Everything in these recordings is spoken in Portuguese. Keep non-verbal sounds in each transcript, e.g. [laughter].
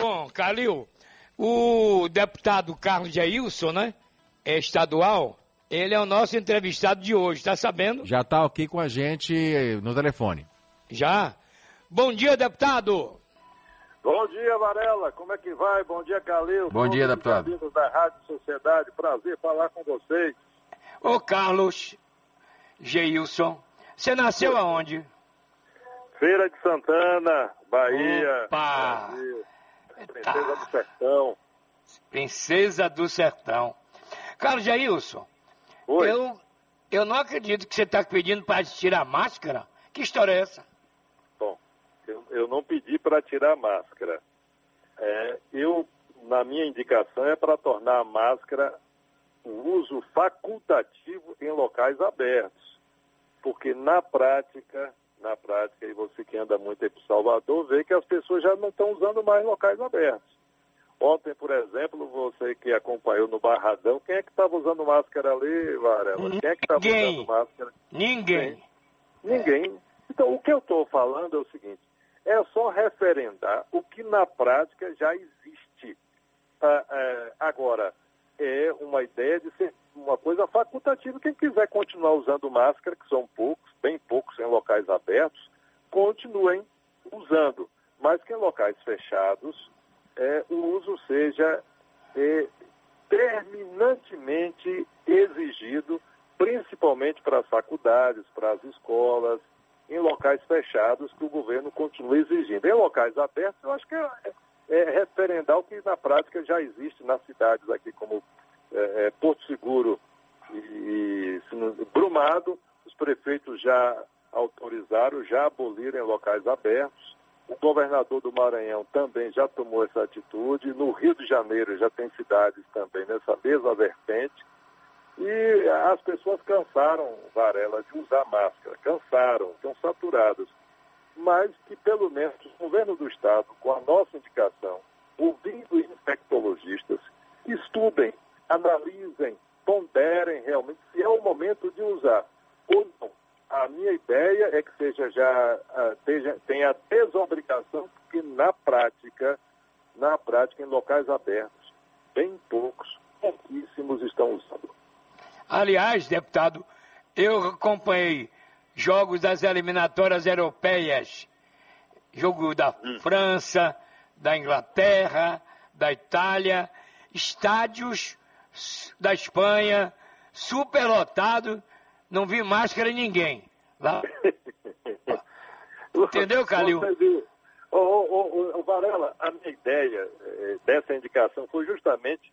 Bom, Calil, o deputado Carlos Jailson, né? É estadual, ele é o nosso entrevistado de hoje, tá sabendo? Já tá aqui com a gente no telefone. Já? Bom dia, deputado! Bom dia, Varela. Como é que vai? Bom dia, Calil. Bom dia, deputado. da Rádio Sociedade. Prazer falar com vocês. Ô, Carlos Geilson, você nasceu aonde? Feira de Santana, Bahia. Opa! Brasil. Princesa do Sertão. Princesa do Sertão. Carlos Jailson, Oi. eu, eu não acredito que você está pedindo para tirar a máscara. Que história é essa? Bom, eu, eu não pedi para tirar a máscara. É, eu, na minha indicação, é para tornar a máscara o uso facultativo em locais abertos. Porque na prática, na prática, e você que anda muito aí para Salvador, vê que as pessoas já não estão usando mais locais abertos. Ontem, por exemplo, você que acompanhou no Barradão, quem é que estava usando máscara ali, Varela? Quem é que estava Ninguém. usando máscara? Ninguém. Ninguém. Então, o que eu estou falando é o seguinte: é só referendar o que na prática já existe. Ah, ah, agora, é uma ideia de ser uma coisa facultativa. Quem quiser continuar usando máscara, que são poucos, bem poucos em locais abertos, continuem usando. Mas que em locais fechados, é, o uso seja é, terminantemente exigido, principalmente para as faculdades, para as escolas, em locais fechados, que o governo continue exigindo. Em locais abertos, eu acho que é, é referendar o que na prática já existe nas cidades aqui, como é, é, Porto Seguro e, e Brumado, os prefeitos já autorizaram, já aboliram em locais abertos. O governador do Maranhão também já tomou essa atitude. No Rio de Janeiro já tem cidades também nessa mesma vertente. E as pessoas cansaram, Varela, de usar máscara. Cansaram, estão saturadas. Mas que pelo menos o governo do Estado, com a nossa indicação, ouvindo infectologistas, estudem, analisem, ponderem realmente se é o momento de usar ou não. A minha ideia é que seja já ah, teja- tenha desobrigação, porque na prática, na prática, em locais abertos, bem poucos, pouquíssimos estão usando. Aliás, deputado, eu acompanhei jogos das eliminatórias europeias, jogo da França, da Inglaterra, da Itália, estádios da Espanha, superlotados, não vi máscara em ninguém. Lá, [laughs] Entendeu, Calil? Ô, ô, ô, Varela, a minha ideia eh, dessa indicação foi justamente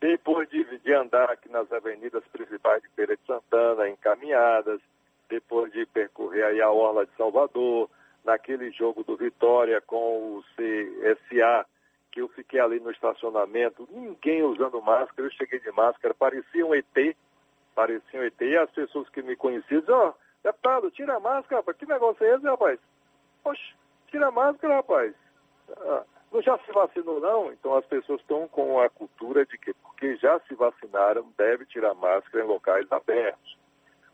depois de, de andar aqui nas avenidas principais de Feira de Santana, encaminhadas, depois de percorrer aí a Orla de Salvador, naquele jogo do Vitória com o CSA, que eu fiquei ali no estacionamento, ninguém usando máscara, eu cheguei de máscara, parecia um ET, parecia um ET, e as pessoas que me conheciam diziam, ó, deputado, tira a máscara, rapaz, que negócio é esse, rapaz? Poxa, tira a máscara, rapaz. Ah, não já se vacinou, não? Então as pessoas estão com a cultura de que, porque já se vacinaram, deve tirar máscara em locais abertos.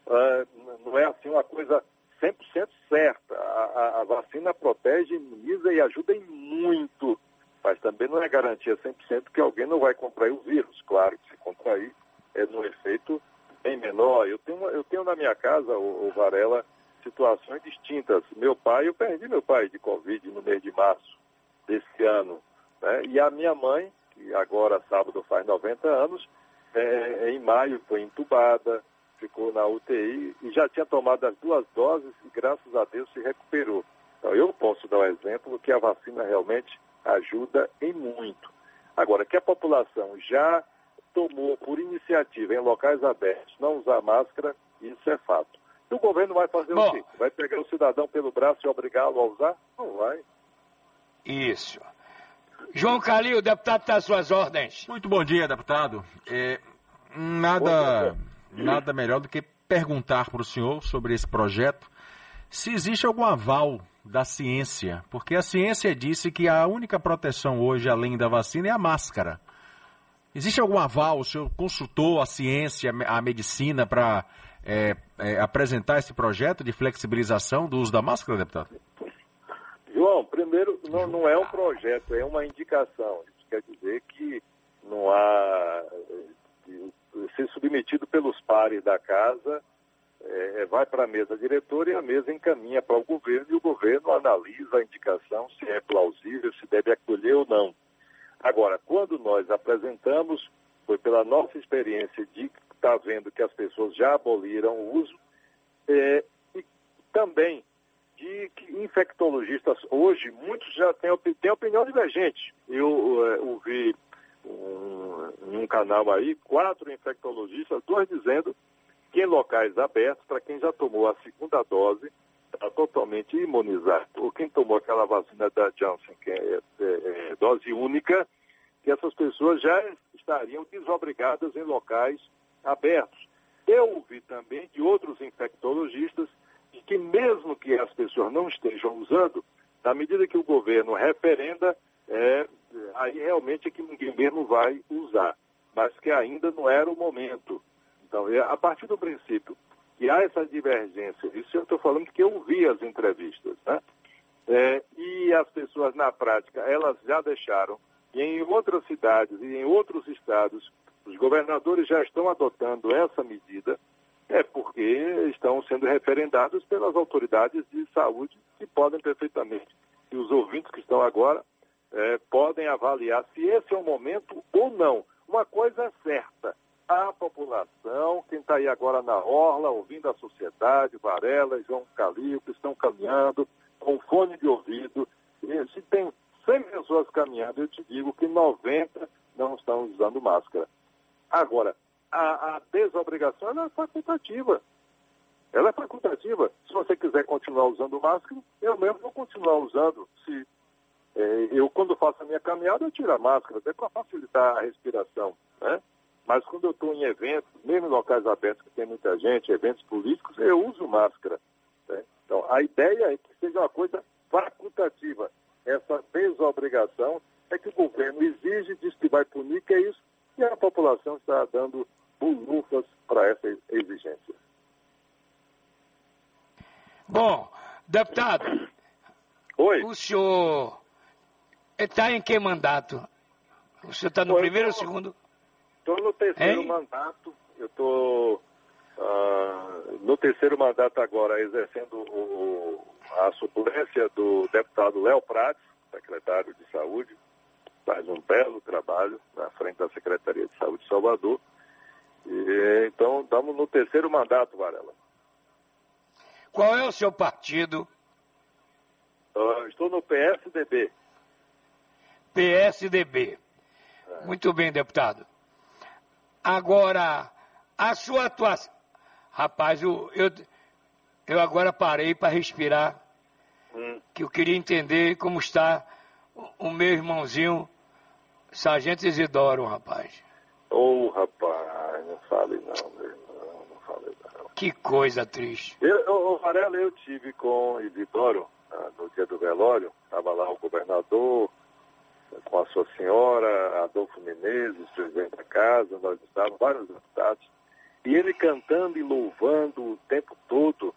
Ah, não é assim uma coisa 100% certa. A, a- a vacina protege, imuniza e ajuda em muito. Mas também não é garantia 100% que alguém não vai contrair o vírus. Claro que se contrair, é no efeito bem menor. Eu tenho, eu tenho na minha casa, o, Varela, situações distintas. Meu pai, eu perdi meu pai de Covid no mês de março desse ano. Né? E a minha mãe, que agora sábado faz 90 anos, é, em maio foi entubada, ficou na UTI e já tinha tomado as duas doses e graças a Deus se recuperou. Então eu posso dar um exemplo que a vacina realmente ajuda em muito. Agora, que a população já tomou por iniciativa em locais abertos não usar máscara, isso é fato. E o governo vai fazer Bom. o quê? Vai pegar o cidadão pelo braço e obrigá-lo a usar? Não vai. isso. João Calil, o deputado está às suas ordens. Muito bom dia, deputado. É, nada, nada melhor do que perguntar para o senhor sobre esse projeto se existe algum aval da ciência, porque a ciência disse que a única proteção hoje, além da vacina, é a máscara. Existe algum aval? O senhor consultou a ciência, a medicina para é, é, apresentar esse projeto de flexibilização do uso da máscara, deputado? João, primeiro, não, não é um projeto, é uma indicação. Isso quer dizer que não há ser submetido pelos pares da casa, é, vai para a mesa diretora e a mesa encaminha para o governo e o governo analisa a indicação se é plausível, se deve acolher ou não. Agora, quando nós apresentamos, foi pela nossa experiência de estar tá vendo que as pessoas já aboliram o uso, é, e também de que infectologistas hoje, muitos já têm, têm opinião divergente. Eu é, ouvi um, um canal aí, quatro infectologistas, dois dizendo que em locais abertos, para quem já tomou a segunda dose, está totalmente imunizado. Ou quem tomou aquela vacina da Johnson, que é, é, é dose única, que essas pessoas já estariam desobrigadas em locais abertos. Eu ouvi também de outros infectologistas que mesmo que as pessoas não estejam usando, na medida que o governo referenda, é, aí realmente é que ninguém mesmo vai usar, mas que ainda não era o momento. Então, é, a partir do princípio que há essa divergência, isso eu estou falando que eu vi as entrevistas, né? É, e as pessoas na prática, elas já deixaram, e em outras cidades e em outros estados, os governadores já estão adotando essa medida, é porque estão sendo referendados pelas autoridades de saúde que podem perfeitamente, e os ouvintes que estão agora, é, podem avaliar se esse é o momento ou não. Uma coisa é certa, a população, quem está aí agora na orla, ouvindo a sociedade, Varela, João Calil, que estão caminhando com fone de ouvido, e se tem 100 pessoas caminhando, eu te digo que 90 não estão usando máscara. Agora, a, a desobrigação é facultativa. Ela é facultativa. Se você quiser continuar usando máscara, eu mesmo vou continuar usando. Se eu, quando faço a minha caminhada, eu tiro a máscara, até para facilitar a respiração, né? Mas quando eu estou em eventos, mesmo em locais abertos que tem muita gente, eventos políticos, eu uso máscara. Né? Então, a ideia é que seja uma coisa facultativa. Essa desobrigação é que o governo exige, diz que vai punir, que é isso, e a população está dando bulufas para essa exigência. Bom, deputado, Oi. o senhor está em que mandato? O senhor está no primeiro ou segundo? Estou no terceiro hein? mandato. Eu estou uh, no terceiro mandato agora, exercendo o, a suplência do deputado Léo Prates, secretário de Saúde. Faz um belo trabalho na frente da Secretaria de Saúde de Salvador. E, então, estamos no terceiro mandato, Varela. Qual é o seu partido? Uh, estou no PSDB. PSDB. Muito bem, deputado. Agora, a sua atuação. Rapaz, eu, eu, eu agora parei para respirar. Hum. Que eu queria entender como está o, o meu irmãozinho, Sargento Isidoro, rapaz. Ô, oh, rapaz, não fale não, meu irmão, não fale não. Que coisa triste. Eu, ô, Varela, eu tive com Isidoro ah, no dia do velório, estava lá o governador, com a sua senhora, Adolfo Menezes, presidente da casa, nós estávamos, vários deputados, e ele cantando e louvando o tempo todo,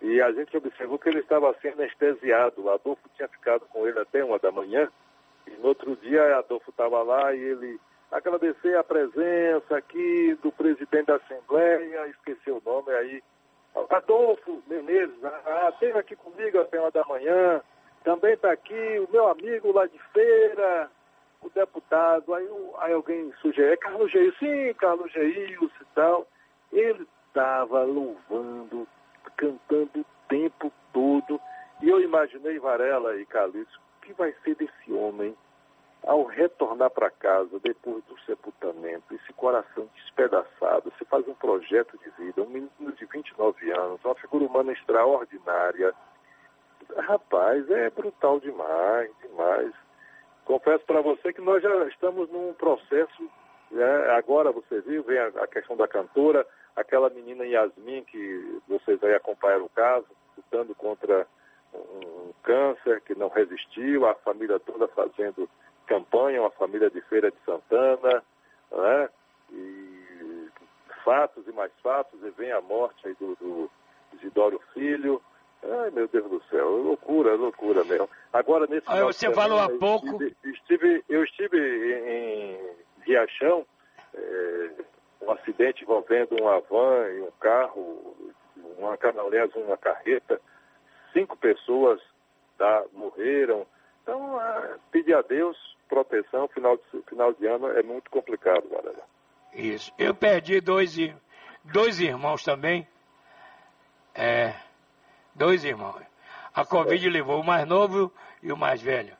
e a gente observou que ele estava sendo anestesiado. Adolfo tinha ficado com ele até uma da manhã, e no outro dia Adolfo estava lá e ele agradecer a presença aqui do presidente da Assembleia, esqueceu o nome aí, Adolfo Menezes, ah, esteve aqui comigo até uma da manhã, também está aqui o meu amigo lá de feira, o deputado, aí, aí alguém sugeriu, é Carlos Geil, sim, Carlos Geil e tal. Ele estava louvando, cantando o tempo todo. E eu imaginei, Varela e Calixto, o que vai ser desse homem ao retornar para casa depois do sepultamento, esse coração despedaçado, você faz um projeto de vida, um menino de 29 anos, uma figura humana extraordinária, Rapaz, é brutal demais, demais. Confesso para você que nós já estamos num processo, né? agora você viu, vem a, a, questão da cantora, aquela menina Yasmin, que vocês aí acompanharam o caso, lutando contra um, câncer que não resistiu, a família toda fazendo campanha, uma família de Feira de Santana, né? e fatos e mais fatos, e vem a morte aí do, do Filho, Ai, meu Deus do céu, loucura, loucura mesmo. Agora, nesse ah, Você falou há pouco. Estive, estive, eu estive em Riachão, é, um acidente envolvendo uma van e um carro, uma, aliás, uma carreta, cinco pessoas tá, morreram. Então, é, pedir a Deus proteção, final de, final de ano é muito complicado, galera. Isso. Eu perdi dois, dois irmãos também. É, dois irmãos. A Covid é. levou o mais novo e o mais velho.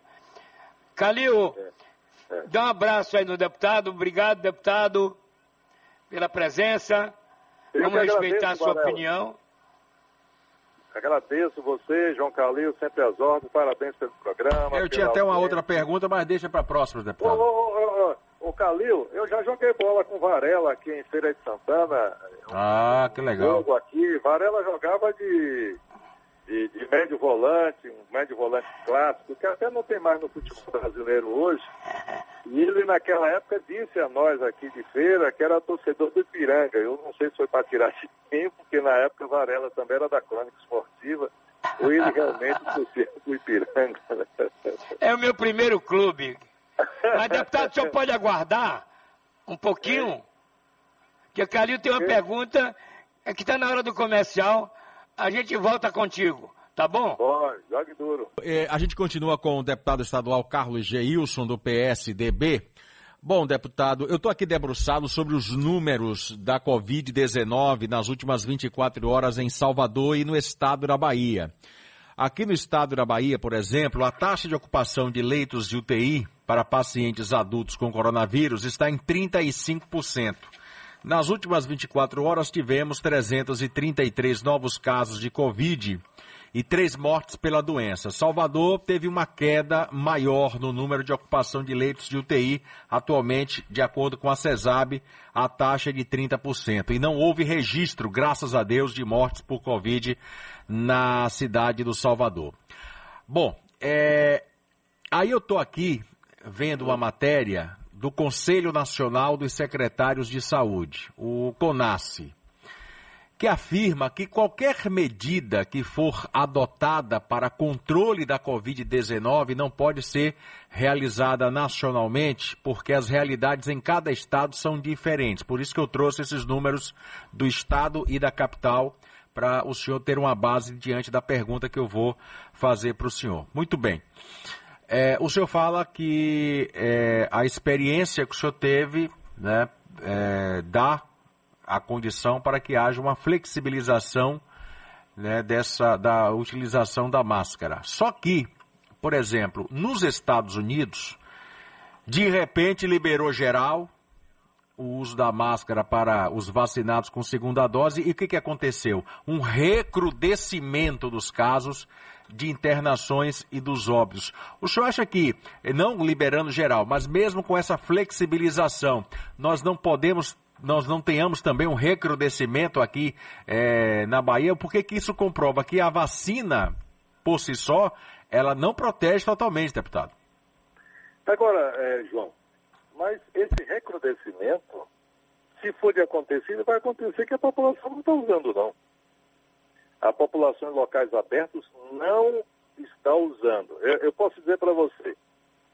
Calil, é. É. dá um abraço aí no deputado. Obrigado, deputado, pela presença. Eu Vamos respeitar a sua opinião. Agradeço você, João Calil, sempre às ordens. Parabéns pelo programa. Eu tinha até uma outra pergunta, mas deixa para a próxima, deputado. Ô, ô, ô, ô, Calil, eu já joguei bola com Varela aqui em Feira de Santana. Ah, que legal. Jogo aqui. Varela jogava de de, de, médio volante, um médio volante clássico, que até não tem mais no futebol brasileiro hoje. E ele, naquela época, disse a nós aqui de feira que era torcedor do Ipiranga. Eu não sei se foi para tirar de tempo, porque na época Varela também era da crônica esportiva, ou ele realmente [laughs] torcia do Ipiranga. É o meu primeiro clube. Mas, deputado, o senhor pode aguardar um pouquinho? É. Que o Calil tem uma é. pergunta, é que está na hora do comercial a gente volta contigo. Tá bom? Pode, jogue duro. É, a gente continua com o deputado estadual Carlos Geilson, do PSDB. Bom, deputado, eu estou aqui debruçado sobre os números da Covid-19 nas últimas 24 horas em Salvador e no estado da Bahia. Aqui no estado da Bahia, por exemplo, a taxa de ocupação de leitos de UTI para pacientes adultos com coronavírus está em 35%. Nas últimas 24 horas tivemos 333 novos casos de Covid e três mortes pela doença. Salvador teve uma queda maior no número de ocupação de leitos de UTI. Atualmente, de acordo com a CESAB, a taxa é de 30%. E não houve registro, graças a Deus, de mortes por Covid na cidade do Salvador. Bom, é... aí eu estou aqui vendo uma matéria do Conselho Nacional dos Secretários de Saúde, o CONASSE, que afirma que qualquer medida que for adotada para controle da Covid-19 não pode ser realizada nacionalmente, porque as realidades em cada estado são diferentes. Por isso que eu trouxe esses números do estado e da capital para o senhor ter uma base diante da pergunta que eu vou fazer para o senhor. Muito bem. É, o senhor fala que é, a experiência que o senhor teve né, é, dá a condição para que haja uma flexibilização né, dessa, da utilização da máscara. Só que, por exemplo, nos Estados Unidos, de repente liberou geral o uso da máscara para os vacinados com segunda dose e o que, que aconteceu? Um recrudescimento dos casos de internações e dos óbitos. O senhor acha que, não liberando geral, mas mesmo com essa flexibilização, nós não podemos nós não tenhamos também um recrudescimento aqui é, na Bahia, porque que isso comprova que a vacina, por si só, ela não protege totalmente, deputado. Agora, é, João, mas esse recrudescimento, se for de acontecer, vai acontecer que a população não está usando, não a população em locais abertos não está usando. Eu, eu posso dizer para você,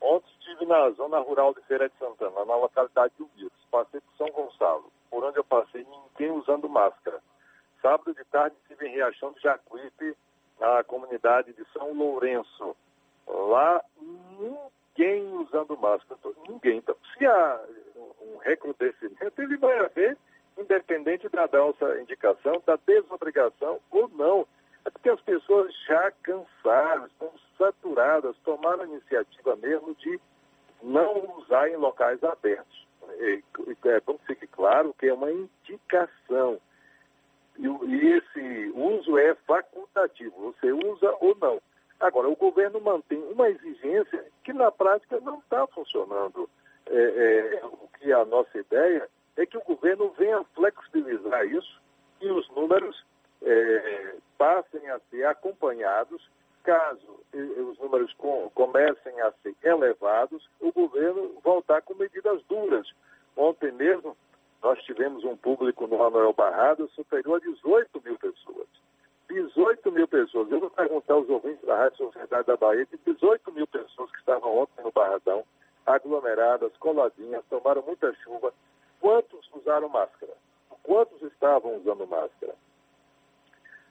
ontem estive na zona rural de Feira de Santana, na localidade de Umildes, passei por São Gonçalo, por onde eu passei, ninguém usando máscara. Sábado de tarde estive em Riachão de Jacuípe, na comunidade de São Lourenço. Lá, ninguém usando máscara. Ninguém. Se há um recrudescimento, ele vai haver independente da nossa indicação, da desobrigação ou não. É porque as pessoas já cansaram, estão saturadas, tomaram a iniciativa mesmo de não usar em locais abertos. É bom que fique claro que é uma indicação. E, e esse uso é facultativo, você usa ou não. Agora, o governo mantém uma exigência que na prática não está funcionando. É, é, o que é a nossa ideia é que o governo venha flexibilizar isso e os números é, passem a ser acompanhados. Caso os números com, comecem a ser elevados, o governo voltar com medidas duras. Ontem mesmo, nós tivemos um público no Manuel Barrado superior a 18 mil pessoas. 18 mil pessoas. Eu vou perguntar aos ouvintes da Rádio Sociedade da Bahia, de 18 mil pessoas que estavam ontem no Barradão, aglomeradas, coladinhas, tomaram muita chuva. Quantos usaram máscara? Quantos estavam usando máscara?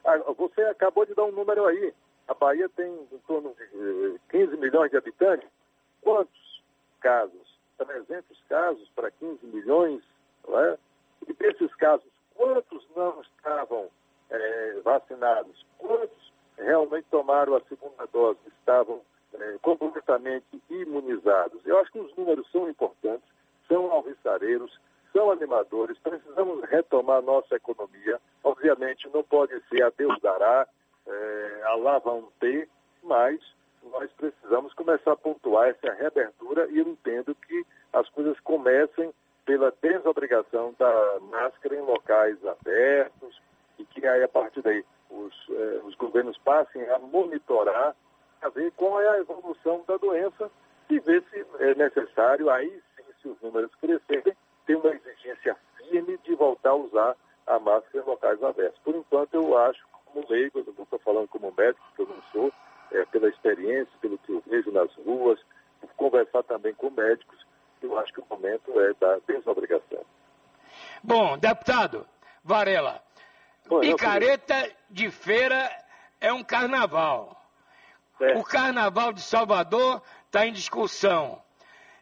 Ah, você acabou de dar um número aí. A Bahia tem em torno de 15 eh, milhões de habitantes. Quantos casos? 300 casos para 15 milhões, não é? E desses casos, quantos não estavam é, vacinados? Quantos realmente tomaram a segunda dose, estavam é, completamente imunizados? Eu acho que os números são importantes, são alvissareiros, são animadores, precisamos retomar nossa economia. Obviamente, não pode ser a Deus dará, é, a lá vão ter, mas nós precisamos começar a pontuar essa reabertura e eu entendo que as coisas comecem pela desobrigação da máscara em locais abertos e que aí a partir daí os, eh, os governos passem a monitorar, a ver qual é a evolução da doença e ver se é necessário, aí sim, se os números crescerem, ter uma exigência firme de voltar a usar a máscara em locais abertos. Por enquanto, eu acho, como leigo, eu não estou falando como médico, que eu não sou, é, pela experiência, pelo que eu vejo nas ruas, conversar também com médicos, eu acho que o momento é da desobrigação. Bom, deputado Varela, Bom, picareta de feira é um carnaval. É. O carnaval de Salvador está em discussão.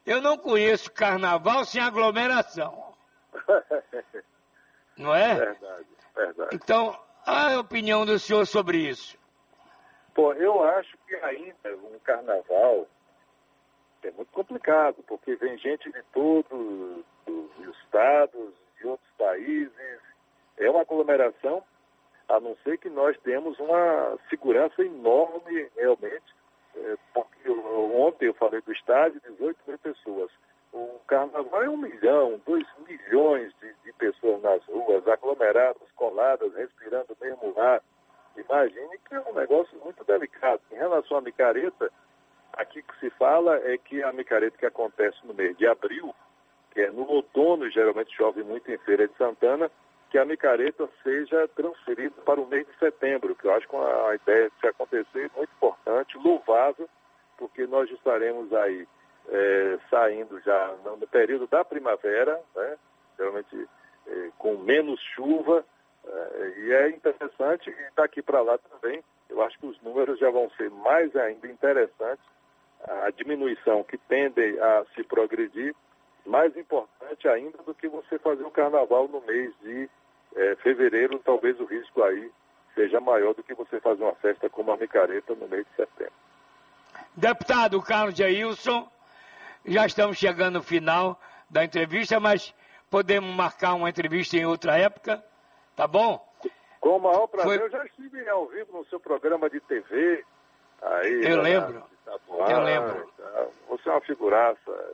Eu não conheço carnaval sem aglomeração. [laughs] não é? Verdade, verdade. Então, a opinião do senhor sobre isso? Pô, eu acho que ainda um carnaval é muito complicado, porque vem gente de todos os estados, de outros países. É uma aglomeração, a não ser que nós temos uma segurança enorme realmente. É, porque ontem eu falei do estádio, 18 mil pessoas. O carnaval é um milhão, dois milhões de, de pessoas nas ruas, aglomeradas, coladas, respirando o mesmo ar. Imagine que é um negócio muito delicado. Em relação à micareta, aqui que se fala é que a micareta que acontece no mês de abril, que é no outono, geralmente chove muito em Feira de Santana, que a micareta seja transferida para o mês de setembro, que eu acho que a ideia de se acontecer é muito importante, louvável, porque nós estaremos aí é, saindo já no período da primavera, né, geralmente é, com menos chuva, é, e é interessante, e daqui para lá também, eu acho que os números já vão ser mais ainda interessantes, a diminuição que tende a se progredir, mais importante ainda do que você fazer o carnaval no mês de é, fevereiro, talvez o risco aí seja maior do que você fazer uma festa como a micareta no mês de setembro. Deputado Carlos Jailson, já estamos chegando no final da entrevista, mas podemos marcar uma entrevista em outra época, tá bom? Com o maior prazer, Foi... eu já estive ao vivo no seu programa de TV. Aí, eu lembro. eu lembro. Você é uma figuraça.